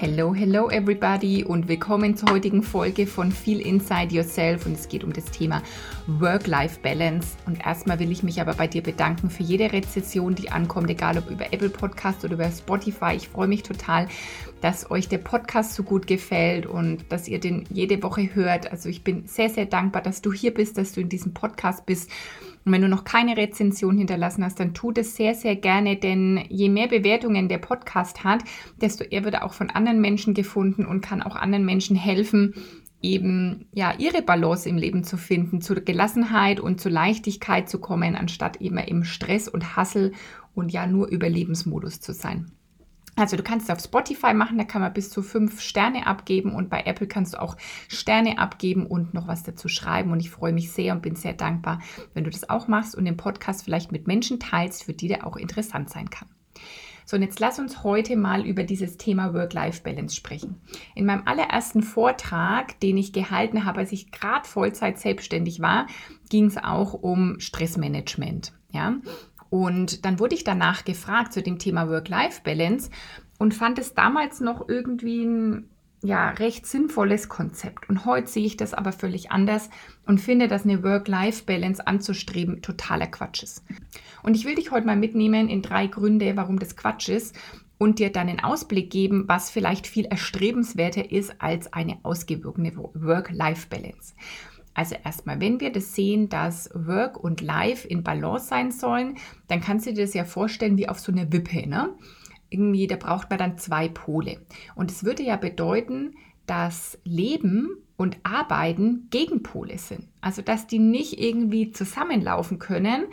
Hello, hello everybody und willkommen zur heutigen Folge von Feel Inside Yourself und es geht um das Thema Work-Life-Balance. Und erstmal will ich mich aber bei dir bedanken für jede Rezession, die ankommt, egal ob über Apple Podcast oder über Spotify. Ich freue mich total, dass euch der Podcast so gut gefällt und dass ihr den jede Woche hört. Also ich bin sehr, sehr dankbar, dass du hier bist, dass du in diesem Podcast bist und wenn du noch keine Rezension hinterlassen hast, dann tu das sehr, sehr gerne, denn je mehr Bewertungen der Podcast hat, desto eher wird er auch von anderen Menschen gefunden und kann auch anderen Menschen helfen, eben ja ihre Balance im Leben zu finden, zur Gelassenheit und zur Leichtigkeit zu kommen, anstatt immer im Stress und Hassel und ja nur Überlebensmodus zu sein. Also du kannst es auf Spotify machen, da kann man bis zu fünf Sterne abgeben und bei Apple kannst du auch Sterne abgeben und noch was dazu schreiben. Und ich freue mich sehr und bin sehr dankbar, wenn du das auch machst und den Podcast vielleicht mit Menschen teilst, für die der auch interessant sein kann. So, und jetzt lass uns heute mal über dieses Thema Work-Life-Balance sprechen. In meinem allerersten Vortrag, den ich gehalten habe, als ich gerade Vollzeit selbstständig war, ging es auch um Stressmanagement. Ja, und dann wurde ich danach gefragt zu dem Thema Work-Life-Balance und fand es damals noch irgendwie ein ja, recht sinnvolles Konzept. Und heute sehe ich das aber völlig anders und finde, dass eine Work-Life-Balance anzustreben totaler Quatsch ist. Und ich will dich heute mal mitnehmen in drei Gründe, warum das Quatsch ist und dir dann einen Ausblick geben, was vielleicht viel erstrebenswerter ist als eine ausgewogene Work-Life-Balance. Also erstmal, wenn wir das sehen, dass Work und Life in Balance sein sollen, dann kannst du dir das ja vorstellen wie auf so einer Wippe. Ne? Irgendwie, da braucht man dann zwei Pole. Und es würde ja bedeuten, dass Leben und Arbeiten Gegenpole sind. Also dass die nicht irgendwie zusammenlaufen können,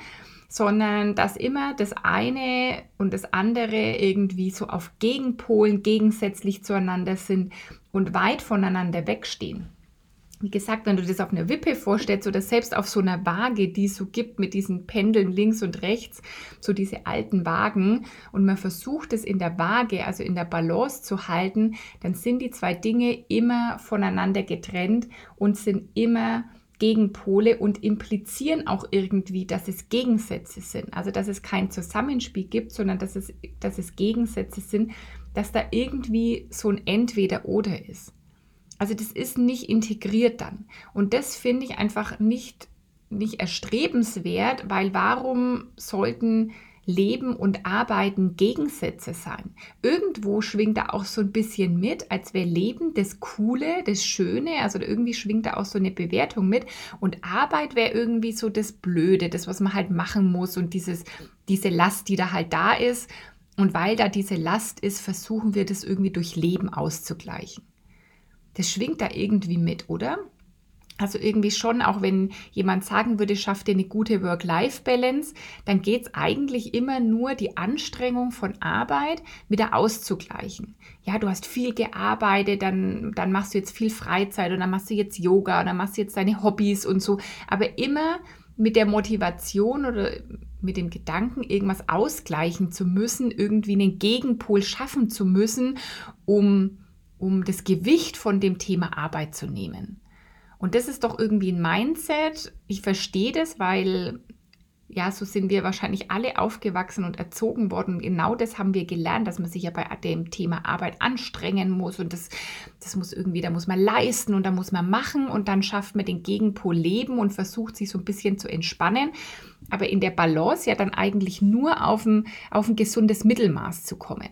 sondern dass immer das eine und das andere irgendwie so auf Gegenpolen gegensätzlich zueinander sind und weit voneinander wegstehen wie gesagt, wenn du das auf einer Wippe vorstellst oder selbst auf so einer Waage, die es so gibt mit diesen Pendeln links und rechts, so diese alten Wagen und man versucht es in der Waage, also in der Balance zu halten, dann sind die zwei Dinge immer voneinander getrennt und sind immer Gegenpole und implizieren auch irgendwie, dass es Gegensätze sind. Also dass es kein Zusammenspiel gibt, sondern dass es, dass es Gegensätze sind, dass da irgendwie so ein Entweder-Oder ist. Also das ist nicht integriert dann. Und das finde ich einfach nicht, nicht erstrebenswert, weil warum sollten Leben und Arbeiten Gegensätze sein. Irgendwo schwingt da auch so ein bisschen mit, als wäre Leben das Coole, das Schöne, also irgendwie schwingt da auch so eine Bewertung mit und Arbeit wäre irgendwie so das Blöde, das, was man halt machen muss und dieses, diese Last, die da halt da ist. Und weil da diese Last ist, versuchen wir das irgendwie durch Leben auszugleichen das schwingt da irgendwie mit, oder? Also irgendwie schon, auch wenn jemand sagen würde, schaff dir eine gute Work-Life-Balance, dann geht es eigentlich immer nur, die Anstrengung von Arbeit wieder auszugleichen. Ja, du hast viel gearbeitet, dann, dann machst du jetzt viel Freizeit und dann machst du jetzt Yoga und dann machst du jetzt deine Hobbys und so. Aber immer mit der Motivation oder mit dem Gedanken, irgendwas ausgleichen zu müssen, irgendwie einen Gegenpol schaffen zu müssen, um um das Gewicht von dem Thema Arbeit zu nehmen. Und das ist doch irgendwie ein Mindset. Ich verstehe das, weil ja, so sind wir wahrscheinlich alle aufgewachsen und erzogen worden. Und genau das haben wir gelernt, dass man sich ja bei dem Thema Arbeit anstrengen muss. Und das, das muss irgendwie, da muss man leisten und da muss man machen. Und dann schafft man den Gegenpol Leben und versucht sich so ein bisschen zu entspannen. Aber in der Balance ja dann eigentlich nur auf ein, auf ein gesundes Mittelmaß zu kommen.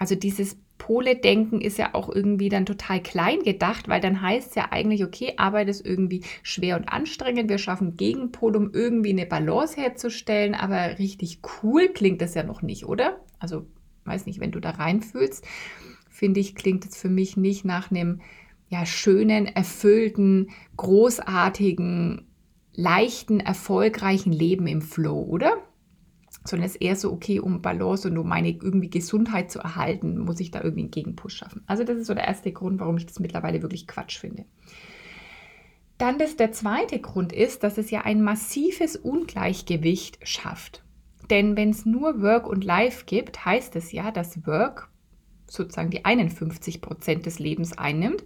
Also dieses Pole-Denken ist ja auch irgendwie dann total klein gedacht, weil dann heißt es ja eigentlich, okay, Arbeit ist irgendwie schwer und anstrengend, wir schaffen Gegenpol, um irgendwie eine Balance herzustellen, aber richtig cool klingt das ja noch nicht, oder? Also, weiß nicht, wenn du da reinfühlst, finde ich, klingt es für mich nicht nach einem ja, schönen, erfüllten, großartigen, leichten, erfolgreichen Leben im Flow, oder? Sondern es ist eher so, okay, um Balance und um meine irgendwie Gesundheit zu erhalten, muss ich da irgendwie einen Gegenpush schaffen. Also das ist so der erste Grund, warum ich das mittlerweile wirklich Quatsch finde. Dann das, der zweite Grund ist, dass es ja ein massives Ungleichgewicht schafft Denn wenn es nur Work und Life gibt, heißt es ja, dass Work sozusagen die 51 Prozent des Lebens einnimmt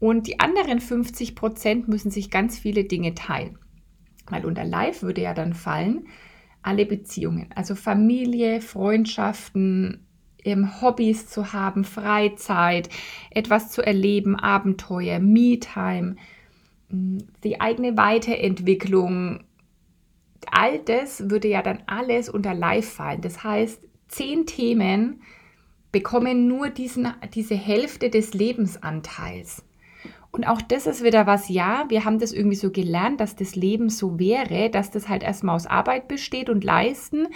und die anderen 50 Prozent müssen sich ganz viele Dinge teilen. Weil unter Life würde ja dann fallen alle Beziehungen, also Familie, Freundschaften, Hobbys zu haben, Freizeit, etwas zu erleben, Abenteuer, Me-Time, mm, die eigene Weiterentwicklung. All das würde ja dann alles unter Life fallen. Das heißt, zehn Themen bekommen nur diesen, diese Hälfte des Lebensanteils. Und auch das ist wieder was, ja, wir haben das irgendwie so gelernt, dass das Leben so wäre, dass das halt erstmal aus Arbeit besteht und leisten,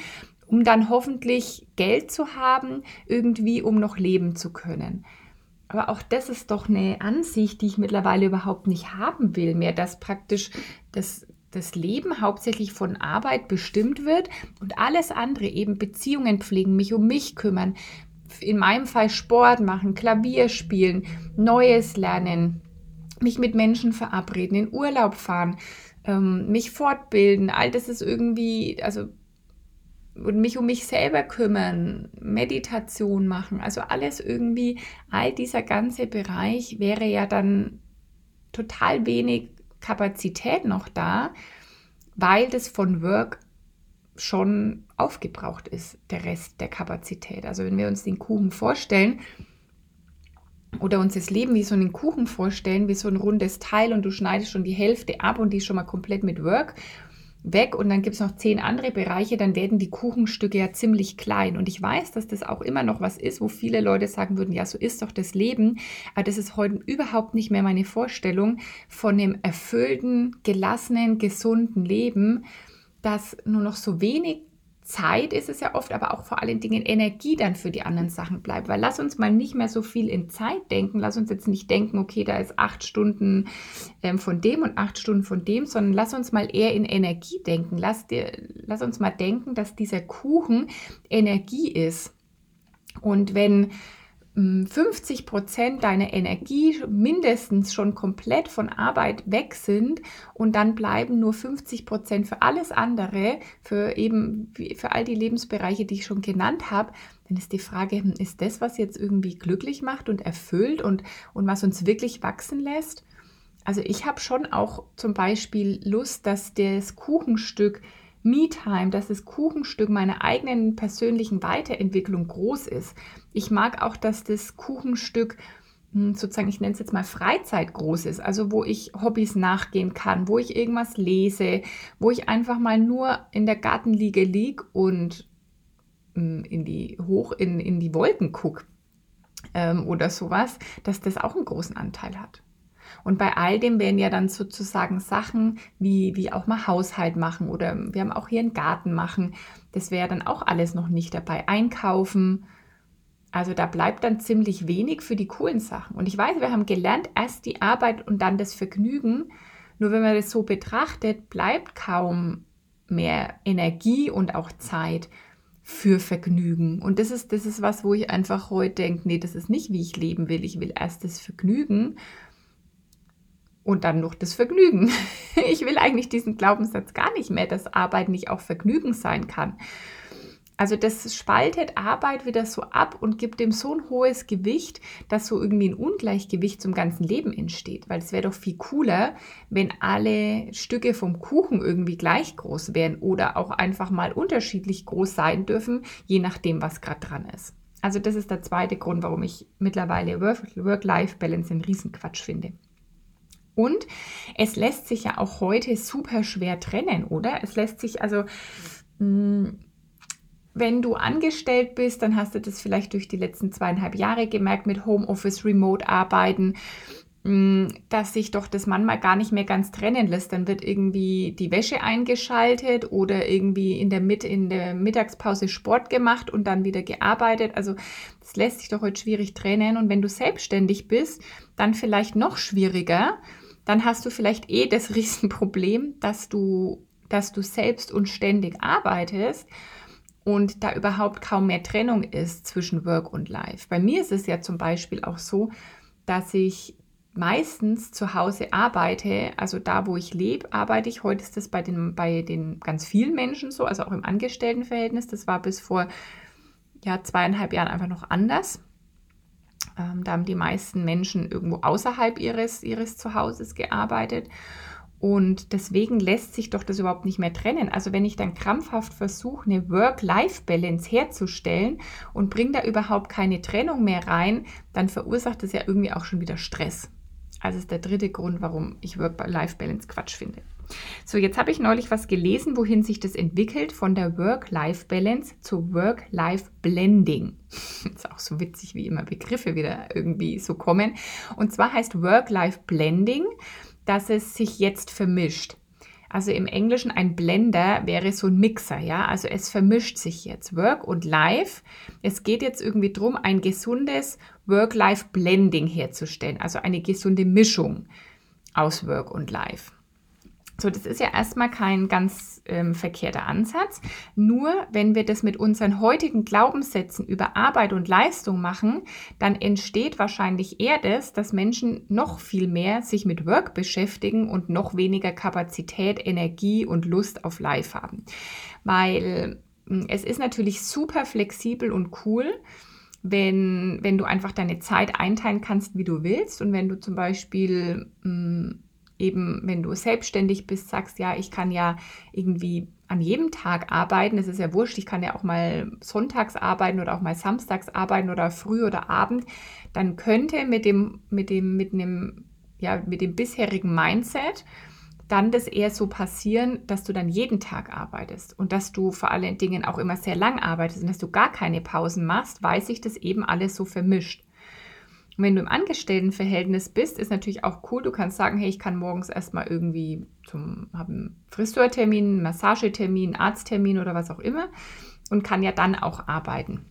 um dann hoffentlich Geld zu haben, irgendwie, um noch leben zu können. Aber auch das ist doch eine Ansicht, die ich mittlerweile überhaupt nicht haben will mehr, dass praktisch das, das Leben hauptsächlich von Arbeit bestimmt wird und alles andere, eben Beziehungen pflegen, mich um mich kümmern, in meinem Fall Sport machen, Klavier spielen, Neues lernen, mich mit Menschen verabreden, in Urlaub fahren, ähm, mich fortbilden, all das ist irgendwie, also und mich um mich selber kümmern, Meditation machen, also alles irgendwie, all dieser ganze Bereich wäre ja dann total wenig Kapazität noch da, weil das von Work schon aufgebraucht ist, der Rest der Kapazität. Also wenn wir uns den Kuchen vorstellen, oder uns das Leben wie so einen Kuchen vorstellen, wie so ein rundes Teil und du schneidest schon die Hälfte ab und die ist schon mal komplett mit Work weg und dann gibt es noch zehn andere Bereiche, dann werden die Kuchenstücke ja ziemlich klein. Und ich weiß, dass das auch immer noch was ist, wo viele Leute sagen würden, ja, so ist doch das Leben. Aber das ist heute überhaupt nicht mehr meine Vorstellung von einem erfüllten, gelassenen, gesunden Leben, das nur noch so wenig Zeit ist es ja oft, aber auch vor allen Dingen Energie dann für die anderen Sachen bleibt. Weil lass uns mal nicht mehr so viel in Zeit denken. Lass uns jetzt nicht denken, okay, da ist acht Stunden ähm, von dem und acht Stunden von dem, sondern lass uns mal eher in Energie denken. Lass, dir, lass uns mal denken, dass dieser Kuchen Energie ist. Und wenn 50 Prozent deiner Energie mindestens schon komplett von Arbeit weg sind und dann bleiben nur 50 Prozent für alles andere, für eben für all die Lebensbereiche, die ich schon genannt habe, dann ist die Frage, hm, ist das, was jetzt irgendwie glücklich macht und erfüllt und, und was uns wirklich wachsen lässt? Also ich habe schon auch zum Beispiel Lust, dass das Kuchenstück Me-Time, dass das Kuchenstück meiner eigenen persönlichen Weiterentwicklung groß ist. Ich mag auch, dass das Kuchenstück hm, sozusagen, ich nenne es jetzt mal Freizeit groß ist, also wo ich Hobbys nachgehen kann, wo ich irgendwas lese, wo ich einfach mal nur in der Gartenliege liege und hm, in die hoch in, in die Wolken gucke ähm, oder sowas, dass das auch einen großen Anteil hat. Und bei all dem wären ja dann sozusagen Sachen wie, wie auch mal Haushalt machen oder wir haben auch hier einen Garten machen. Das wäre dann auch alles noch nicht dabei. Einkaufen. Also da bleibt dann ziemlich wenig für die coolen Sachen. Und ich weiß, wir haben gelernt, erst die Arbeit und dann das Vergnügen. Nur wenn man das so betrachtet, bleibt kaum mehr Energie und auch Zeit für Vergnügen. Und das ist, das ist was, wo ich einfach heute denke, nee, das ist nicht, wie ich leben will. Ich will erst das Vergnügen und dann noch das Vergnügen. Ich will eigentlich diesen Glaubenssatz gar nicht mehr, dass Arbeit nicht auch Vergnügen sein kann. Also das spaltet Arbeit wieder so ab und gibt dem so ein hohes Gewicht, dass so irgendwie ein Ungleichgewicht zum ganzen Leben entsteht. Weil es wäre doch viel cooler, wenn alle Stücke vom Kuchen irgendwie gleich groß wären oder auch einfach mal unterschiedlich groß sein dürfen, je nachdem, was gerade dran ist. Also das ist der zweite Grund, warum ich mittlerweile Work-Life-Balance einen Riesenquatsch finde. Und es lässt sich ja auch heute super schwer trennen, oder? Es lässt sich also, mh, mm, wenn du angestellt bist, dann hast du das vielleicht durch die letzten zweieinhalb Jahre gemerkt mit Homeoffice, Remote-Arbeiten, mm, dass sich doch das manchmal gar nicht mehr ganz trennen lässt. Dann wird irgendwie die Wäsche eingeschaltet oder irgendwie in der, Mit in der Mittagspause Sport gemacht und dann wieder gearbeitet. Also das lässt sich doch heute schwierig trennen. Und wenn du selbstständig bist, dann vielleicht noch schwieriger dann hast du vielleicht eh das Riesenproblem, dass du, dass du selbst und ständig arbeitest und da überhaupt kaum mehr Trennung ist zwischen Work und Life. Bei mir ist es ja zum Beispiel auch so, dass ich meistens zu Hause arbeite, also da, wo ich lebe, arbeite ich. Heute ist das bei den, bei den ganz vielen Menschen so, also auch im Angestelltenverhältnis. Das war bis vor ja, zweieinhalb Jahren einfach noch anders. Ähm, da haben die meisten Menschen irgendwo außerhalb ihres, ihres Zuhauses gearbeitet. Und deswegen lässt sich doch das überhaupt nicht mehr trennen. Also wenn ich dann krampfhaft versuche, eine Work-Life-Balance herzustellen und bringe da überhaupt keine Trennung mehr rein, dann verursacht das ja irgendwie auch schon wieder Stress. Also ist der dritte Grund, warum ich Work-Life-Balance Quatsch finde. So, jetzt habe ich neulich was gelesen, wohin sich das entwickelt, von der Work-Life-Balance zu Work-Life-Blending. Ist auch so witzig, wie immer Begriffe wieder irgendwie so kommen. Und zwar heißt Work-Life-Blending, dass es sich jetzt vermischt. Also im Englischen ein Blender wäre so ein Mixer, ja. Also es vermischt sich jetzt Work und Life. Es geht jetzt irgendwie darum, ein gesundes Work-Life-Blending herzustellen, also eine gesunde Mischung aus Work und Life. So, das ist ja erstmal kein ganz ähm, verkehrter Ansatz. Nur wenn wir das mit unseren heutigen Glaubenssätzen über Arbeit und Leistung machen, dann entsteht wahrscheinlich eher das, dass Menschen noch viel mehr sich mit Work beschäftigen und noch weniger Kapazität, Energie und Lust auf Life haben. Weil hm, es ist natürlich super flexibel und cool, wenn, wenn du einfach deine Zeit einteilen kannst, wie du willst. Und wenn du zum Beispiel mh, hm, eben, wenn du selbstständig bist, sagst, ja, ich kann ja irgendwie an jedem Tag arbeiten, das ist ja wurscht, ich kann ja auch mal sonntags arbeiten oder auch mal samstags arbeiten oder früh oder abend, dann könnte mit dem, mit dem, mit einem, ja, mit dem bisherigen Mindset dann das eher so passieren, dass du dann jeden Tag arbeitest und dass du vor allen Dingen auch immer sehr lang arbeitest und dass du gar keine Pausen machst, weil sich das eben alles so vermischt. Und wenn du im Angestelltenverhältnis bist, ist natürlich auch cool. Du kannst sagen, hey, ich kann morgens erstmal irgendwie zum, habe einen Friseurtermin, Massagetermin, Arzttermin oder was auch immer und kann ja dann auch arbeiten.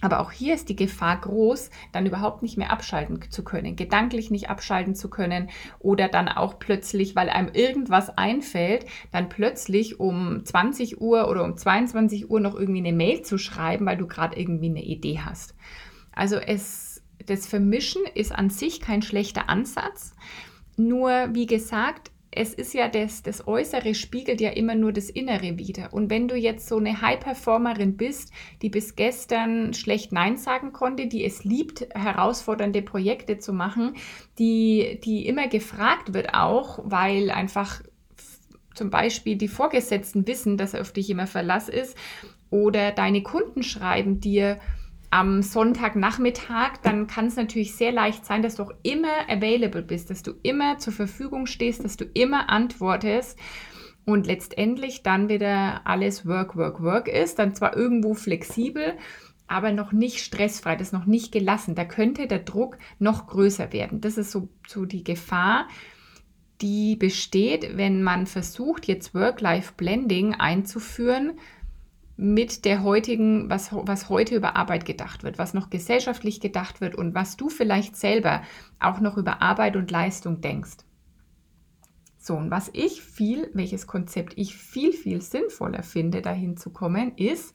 Aber auch hier ist die Gefahr groß, dann überhaupt nicht mehr abschalten zu können, gedanklich nicht abschalten zu können oder dann auch plötzlich, weil einem irgendwas einfällt, dann plötzlich um 20 Uhr oder um 22 Uhr noch irgendwie eine Mail zu schreiben, weil du gerade irgendwie eine Idee hast. Also es das Vermischen ist an sich kein schlechter Ansatz. Nur, wie gesagt, es ist ja das, das Äußere spiegelt ja immer nur das Innere wieder. Und wenn du jetzt so eine High-Performerin bist, die bis gestern schlecht Nein sagen konnte, die es liebt, herausfordernde Projekte zu machen, die, die immer gefragt wird auch, weil einfach zum Beispiel die Vorgesetzten wissen, dass auf dich immer Verlass ist, oder deine Kunden schreiben dir, am Sonntagnachmittag, dann kann es natürlich sehr leicht sein, dass du auch immer available bist, dass du immer zur Verfügung stehst, dass du immer antwortest und letztendlich dann wieder alles Work, Work, Work ist, dann zwar irgendwo flexibel, aber noch nicht stressfrei, das ist noch nicht gelassen. Da könnte der Druck noch größer werden. Das ist so, so die Gefahr, die besteht, wenn man versucht, jetzt Work-Life-Blending einzuführen mit der heutigen, was, was heute über Arbeit gedacht wird, was noch gesellschaftlich gedacht wird und was du vielleicht selber auch noch über Arbeit und Leistung denkst. So, und was ich viel, welches Konzept ich viel, viel sinnvoller finde, dahin zu kommen, ist,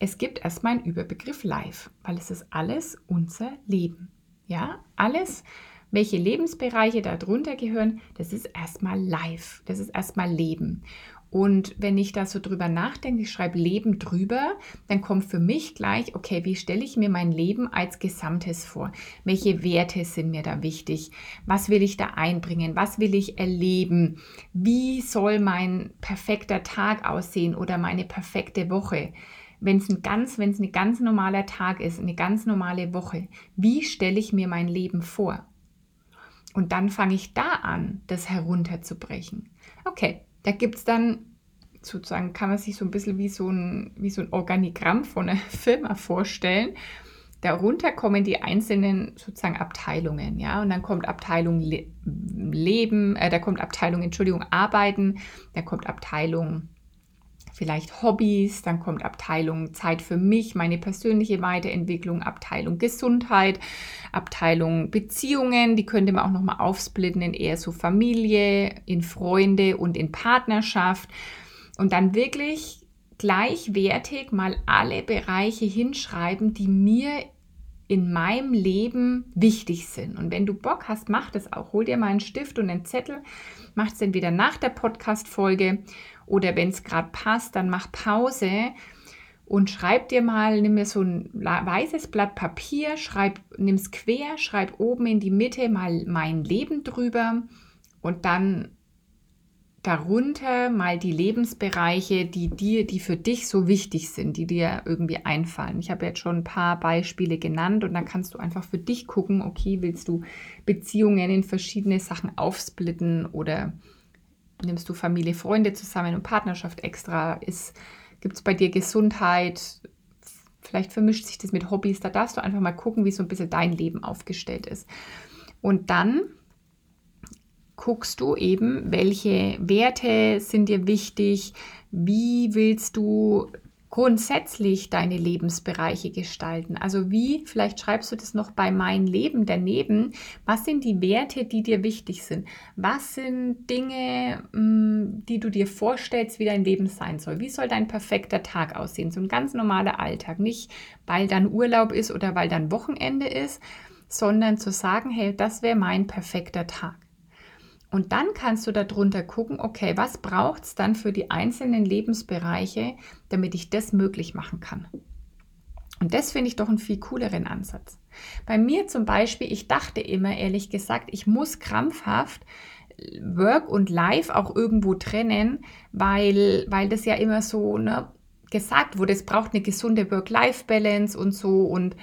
es gibt erstmal einen Überbegriff Life, weil es ist alles unser Leben. Ja, alles, welche Lebensbereiche darunter gehören, das ist erstmal Life, das ist erstmal Leben. Und wenn ich da so drüber nachdenke, ich schreibe Leben drüber, dann kommt für mich gleich, okay, wie stelle ich mir mein Leben als Gesamtes vor? Welche Werte sind mir da wichtig? Was will ich da einbringen? Was will ich erleben? Wie soll mein perfekter Tag aussehen oder meine perfekte Woche? Wenn es ein ganz, wenn es ein ganz normaler Tag ist, eine ganz normale Woche, wie stelle ich mir mein Leben vor? Und dann fange ich da an, das herunterzubrechen. Okay, da gibt es dann sozusagen, kann man sich so ein bisschen wie so ein, wie so ein Organigramm von einer Firma vorstellen. Darunter kommen die einzelnen sozusagen Abteilungen, ja, und dann kommt Abteilung Le Leben, äh, da kommt Abteilung, Entschuldigung, Arbeiten, da kommt Abteilung vielleicht Hobbys, dann kommt Abteilung Zeit für mich, meine persönliche Weiterentwicklung, Abteilung Gesundheit, Abteilung Beziehungen, die könnte man auch nochmal aufsplitten in eher so Familie, in Freunde und in Partnerschaft und dann wirklich gleichwertig mal alle Bereiche hinschreiben, die mir in meinem Leben wichtig sind. Und wenn du Bock hast, mach das auch. Hol dir mal einen Stift und einen Zettel. Mach es entweder nach der Podcast-Folge oder wenn es gerade passt, dann mach Pause und schreib dir mal, nimm mir so ein weißes Blatt Papier, nimm es quer, schreib oben in die Mitte mal mein Leben drüber und dann darunter mal die Lebensbereiche, die dir, die für dich so wichtig sind, die dir irgendwie einfallen. Ich habe jetzt schon ein paar Beispiele genannt und dann kannst du einfach für dich gucken, okay, willst du Beziehungen in verschiedene Sachen aufsplitten oder nimmst du Familie, Freunde zusammen und Partnerschaft extra? Gibt es bei dir Gesundheit? Vielleicht vermischt sich das mit Hobbys. Da darfst du einfach mal gucken, wie so ein bisschen dein Leben aufgestellt ist. Und dann guckst du eben, welche Werte sind dir wichtig, wie willst du grundsätzlich deine Lebensbereiche gestalten. Also wie, vielleicht schreibst du das noch bei mein Leben daneben, was sind die Werte, die dir wichtig sind? Was sind Dinge, mm, die du dir vorstellst, wie dein Leben sein soll? Wie soll dein perfekter Tag aussehen? So ein ganz normaler Alltag, nicht weil dann Urlaub ist oder weil dann Wochenende ist, sondern zu sagen, hey, das wäre mein perfekter Tag. Und dann kannst du darunter gucken, okay, was braucht es dann für die einzelnen Lebensbereiche, damit ich das möglich machen kann. Und das finde ich doch einen viel cooleren Ansatz. Bei mir zum Beispiel, ich dachte immer, ehrlich gesagt, ich muss krampfhaft Work und Life auch irgendwo trennen, weil, weil das ja immer so ne, gesagt wurde, es braucht eine gesunde Work-Life-Balance und so und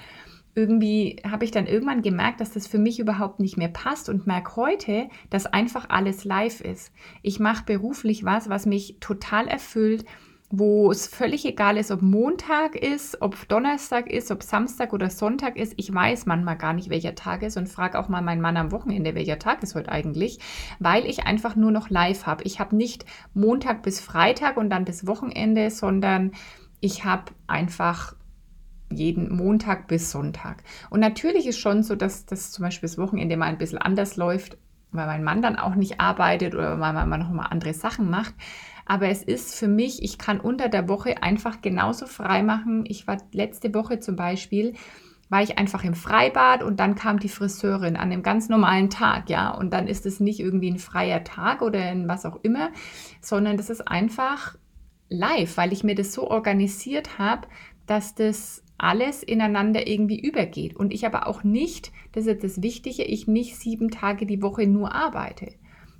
irgendwie habe ich dann irgendwann gemerkt, dass das für mich überhaupt nicht mehr passt und merke heute, dass einfach alles live ist. Ich mache beruflich was, was mich total erfüllt, wo es völlig egal ist, ob Montag ist, ob Donnerstag ist, ob Samstag oder Sonntag ist. Ich weiß manchmal gar nicht, welcher Tag ist und frage auch mal meinen Mann am Wochenende, welcher Tag ist heute eigentlich, weil ich einfach nur noch live habe. Ich habe nicht Montag bis Freitag und dann bis Wochenende, sondern ich habe einfach jeden Montag bis Sonntag. Und natürlich ist schon so, dass das zum Beispiel das Wochenende mal ein bisschen anders läuft, weil mein Mann dann auch nicht arbeitet oder weil man noch mal andere Sachen macht. Aber es ist für mich, ich kann unter der Woche einfach genauso frei machen. Ich war letzte Woche zum Beispiel, war ich einfach im Freibad und dann kam die Friseurin an einem ganz normalen Tag, ja. Und dann ist es nicht irgendwie ein freier Tag oder ein was auch immer, sondern das ist einfach live, weil ich mir das so organisiert habe, dass das alles ineinander irgendwie übergeht. Und ich aber auch nicht, das ist das Wichtige, ich nicht sieben Tage die Woche nur arbeite,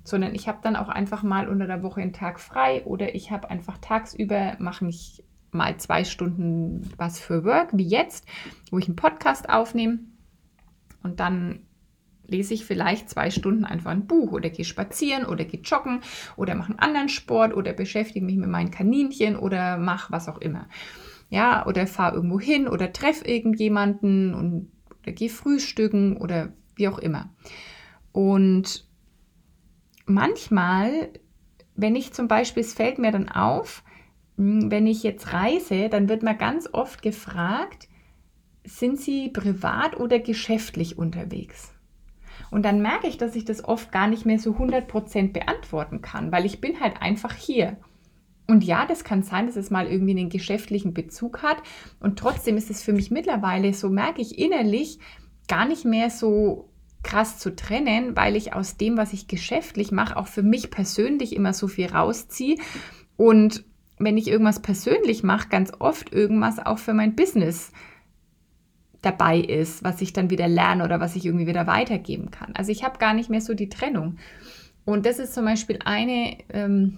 sondern ich habe dann auch einfach mal unter der Woche einen Tag frei oder ich habe einfach tagsüber, mache ich mal zwei Stunden was für Work, wie jetzt, wo ich einen Podcast aufnehme und dann lese ich vielleicht zwei Stunden einfach ein Buch oder gehe spazieren oder gehe joggen oder mache einen anderen Sport oder beschäftige mich mit meinen Kaninchen oder mache was auch immer ja, oder fahr irgendwo hin oder treff irgendjemanden und oder geh frühstücken oder wie auch immer. Und manchmal, wenn ich zum Beispiel, es fällt mir dann auf, hm, wenn ich jetzt reise, dann wird mir ganz oft gefragt, sind Sie privat oder geschäftlich unterwegs? Und dann merke ich, dass ich das oft gar nicht mehr so 100% beantworten kann, weil ich bin halt einfach hier. Und ja, das kann sein, dass es mal irgendwie einen geschäftlichen Bezug hat. Und trotzdem ist es für mich mittlerweile, so merke ich innerlich, gar nicht mehr so krass zu trennen, weil ich aus dem, was ich geschäftlich mache, auch für mich persönlich immer so viel rausziehe. Und wenn ich irgendwas persönlich mache, ganz oft irgendwas auch für mein Business dabei ist, was ich dann wieder lerne oder was ich irgendwie wieder weitergeben kann. Also ich habe gar nicht mehr so die Trennung. Und das ist zum Beispiel eine ähm,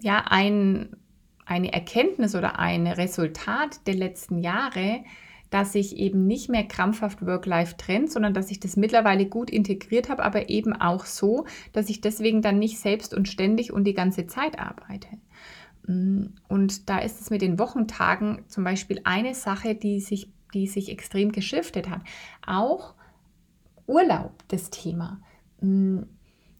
ja, ein, eine Erkenntnis oder ein Resultat der letzten Jahre, dass ich eben nicht mehr krampfhaft Work-Life trennt, sondern dass ich das mittlerweile gut integriert habe, aber eben auch so, dass ich deswegen dann nicht selbst und ständig und die ganze Zeit arbeite. Mm, und da ist es mit den Wochentagen zum Beispiel eine Sache, die sich, die sich extrem geschiftet hat. Auch Urlaub, das Thema. Mm,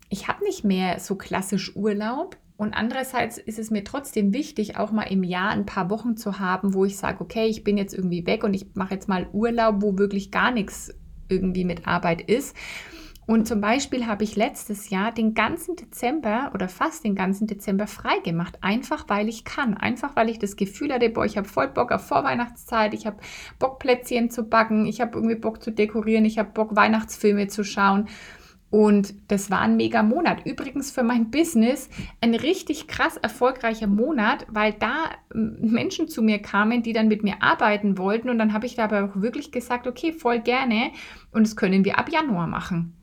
ich habe nicht mehr so klassisch Urlaub, und andererseits ist es mir trotzdem wichtig, auch mal im Jahr ein paar Wochen zu haben, wo ich sage, okay, ich bin jetzt irgendwie weg und ich mache jetzt mal Urlaub, wo wirklich gar nichts irgendwie mit Arbeit ist. Und zum Beispiel habe ich letztes Jahr den ganzen Dezember oder fast den ganzen Dezember frei gemacht, einfach weil ich kann, einfach weil ich das Gefühl hatte, boah, ich habe voll Bock auf Vorweihnachtszeit, ich habe Bock Plätzchen zu backen, ich habe irgendwie Bock zu dekorieren, ich habe Bock Weihnachtsfilme zu schauen. Und das war ein mega Monat. Übrigens für mein Business ein richtig krass erfolgreicher Monat, weil da Menschen zu mir kamen, die dann mit mir arbeiten wollten. Und dann habe ich da aber auch wirklich gesagt, okay, voll gerne. Und das können wir ab Januar machen.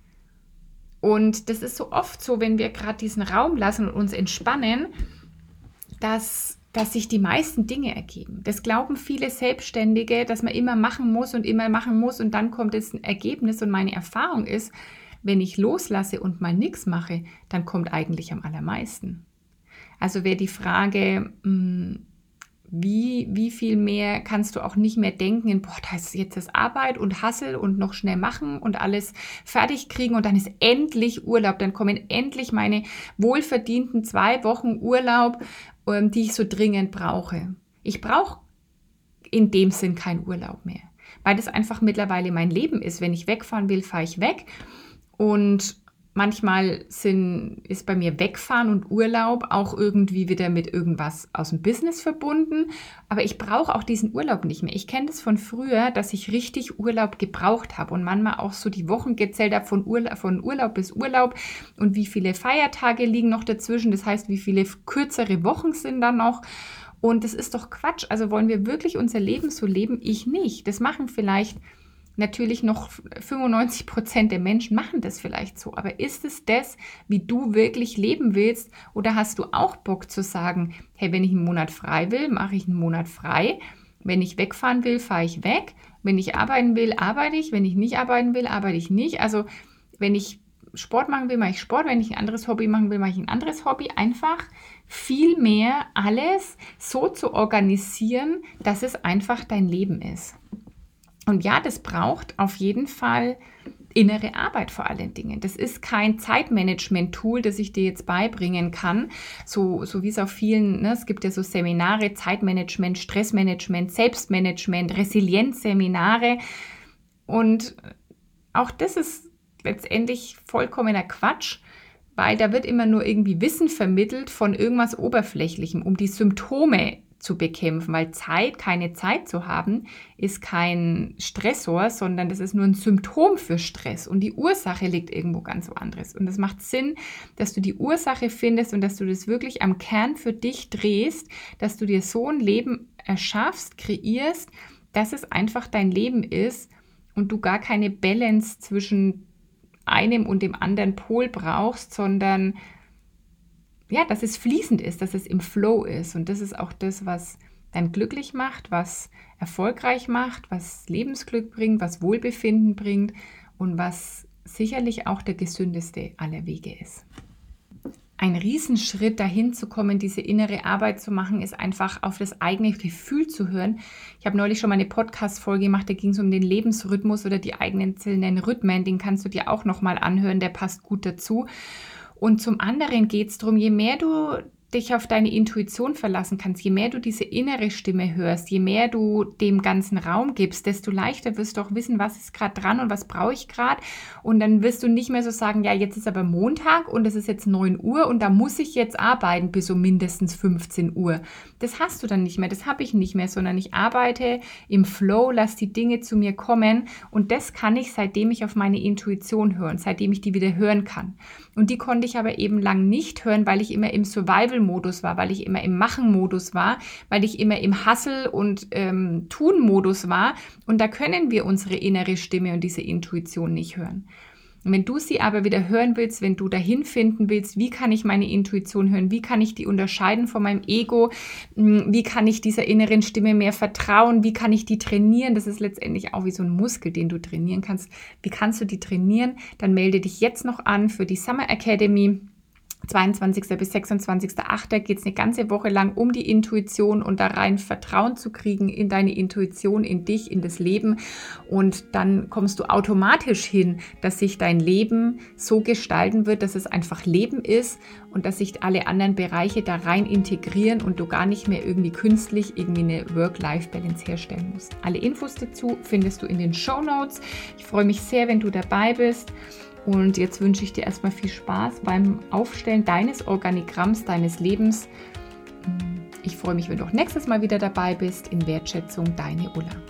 Und das ist so oft so, wenn wir gerade diesen Raum lassen und uns entspannen, dass, dass sich die meisten Dinge ergeben. Das glauben viele Selbstständige, dass man immer machen muss und immer machen muss und dann kommt es ein Ergebnis. Und meine Erfahrung ist, wenn ich loslasse und mal nichts mache, dann kommt eigentlich am allermeisten. Also wäre die Frage, hm, wie, wie viel mehr kannst du auch nicht mehr denken in, boah, da ist jetzt das Arbeit und Hassel und noch schnell machen und alles fertig kriegen und dann ist endlich Urlaub, dann kommen endlich meine wohlverdienten zwei Wochen Urlaub, ähm, die ich so dringend brauche. Ich brauche in dem Sinn keinen Urlaub mehr, weil das einfach mittlerweile mein Leben ist. Wenn ich wegfahren will, fahre ich weg und manchmal sind, ist bei mir Wegfahren und Urlaub auch irgendwie wieder mit irgendwas aus dem Business verbunden. Aber ich brauche auch diesen Urlaub nicht mehr. Ich kenne das von früher, dass ich richtig Urlaub gebraucht habe und manchmal auch so die Wochen gezählt habe von Urlaub, von Urlaub bis Urlaub und wie viele Feiertage liegen noch dazwischen. Das heißt, wie viele kürzere Wochen sind dann noch. Und das ist doch Quatsch. Also wollen wir wirklich unser Leben so leben? Ich nicht. Das machen vielleicht Natürlich noch 95 Prozent der Menschen machen das vielleicht so, aber ist es das, wie du wirklich leben willst? Oder hast du auch Bock zu sagen, hey, wenn ich einen Monat frei will, mache ich einen Monat frei. Wenn ich wegfahren will, fahre ich weg. Wenn ich arbeiten will, arbeite ich. Wenn ich nicht arbeiten will, arbeite ich nicht. Also wenn ich Sport machen will, mache ich Sport. Wenn ich ein anderes Hobby machen will, mache ich ein anderes Hobby. Einfach viel mehr alles so zu organisieren, dass es einfach dein Leben ist. Und ja, das braucht auf jeden Fall innere Arbeit vor allen Dingen. Das ist kein Zeitmanagement-Tool, das ich dir jetzt beibringen kann, so, so wie es auf vielen, ne, es gibt ja so Seminare, Zeitmanagement, Stressmanagement, Selbstmanagement, Resilienzseminare. Und auch das ist letztendlich vollkommener Quatsch, weil da wird immer nur irgendwie Wissen vermittelt von irgendwas Oberflächlichem, um die Symptome zu bekämpfen, weil Zeit, keine Zeit zu haben, ist kein Stressor, sondern das ist nur ein Symptom für Stress und die Ursache liegt irgendwo ganz woanders. Und es macht Sinn, dass du die Ursache findest und dass du das wirklich am Kern für dich drehst, dass du dir so ein Leben erschaffst, kreierst, dass es einfach dein Leben ist und du gar keine Balance zwischen einem und dem anderen Pol brauchst, sondern ja, dass es fließend ist, dass es im Flow ist. Und das ist auch das, was dann glücklich macht, was erfolgreich macht, was Lebensglück bringt, was Wohlbefinden bringt und was sicherlich auch der gesündeste aller Wege ist. Ein Riesenschritt dahin zu kommen, diese innere Arbeit zu machen, ist einfach auf das eigene Gefühl zu hören. Ich habe neulich schon mal eine Podcast-Folge gemacht, da ging es um den Lebensrhythmus oder die eigenen einzelnen Rhythmen. Den kannst du dir auch nochmal anhören, der passt gut dazu. Und zum anderen geht es darum, je mehr du dich auf deine Intuition verlassen kannst, je mehr du diese innere Stimme hörst, je mehr du dem ganzen Raum gibst, desto leichter wirst du auch wissen, was ist gerade dran und was brauche ich gerade. Und dann wirst du nicht mehr so sagen, ja, jetzt ist aber Montag und es ist jetzt 9 Uhr und da muss ich jetzt arbeiten bis um mindestens 15 Uhr. Das hast du dann nicht mehr, das habe ich nicht mehr, sondern ich arbeite im Flow, lass die Dinge zu mir kommen und das kann ich, seitdem ich auf meine Intuition höre, seitdem ich die wieder hören kann. Und die konnte ich aber eben lang nicht hören, weil ich immer im Survival Modus war, weil ich immer im Machen-Modus war, weil ich immer im Hassel- und ähm, Tun-Modus war. Und da können wir unsere innere Stimme und diese Intuition nicht hören. Und wenn du sie aber wieder hören willst, wenn du dahin finden willst, wie kann ich meine Intuition hören, wie kann ich die unterscheiden von meinem Ego, hm, wie kann ich dieser inneren Stimme mehr vertrauen, wie kann ich die trainieren, das ist letztendlich auch wie so ein Muskel, den du trainieren kannst. Wie kannst du die trainieren? Dann melde dich jetzt noch an für die Summer Academy. 22. bis 26.8. geht es eine ganze Woche lang um die Intuition und da rein Vertrauen zu kriegen in deine Intuition, in dich, in das Leben. Und dann kommst du automatisch hin, dass sich dein Leben so gestalten wird, dass es einfach Leben ist und dass sich alle anderen Bereiche da rein integrieren und du gar nicht mehr irgendwie künstlich irgendwie eine Work-Life-Balance herstellen musst. Alle Infos dazu findest du in den Show Notes. Ich freue mich sehr, wenn du dabei bist. Und jetzt wünsche ich dir erstmal viel Spaß beim Aufstellen deines Organigramms, deines Lebens. Ich freue mich, wenn du auch nächstes Mal wieder dabei bist. In Wertschätzung, deine Ulla.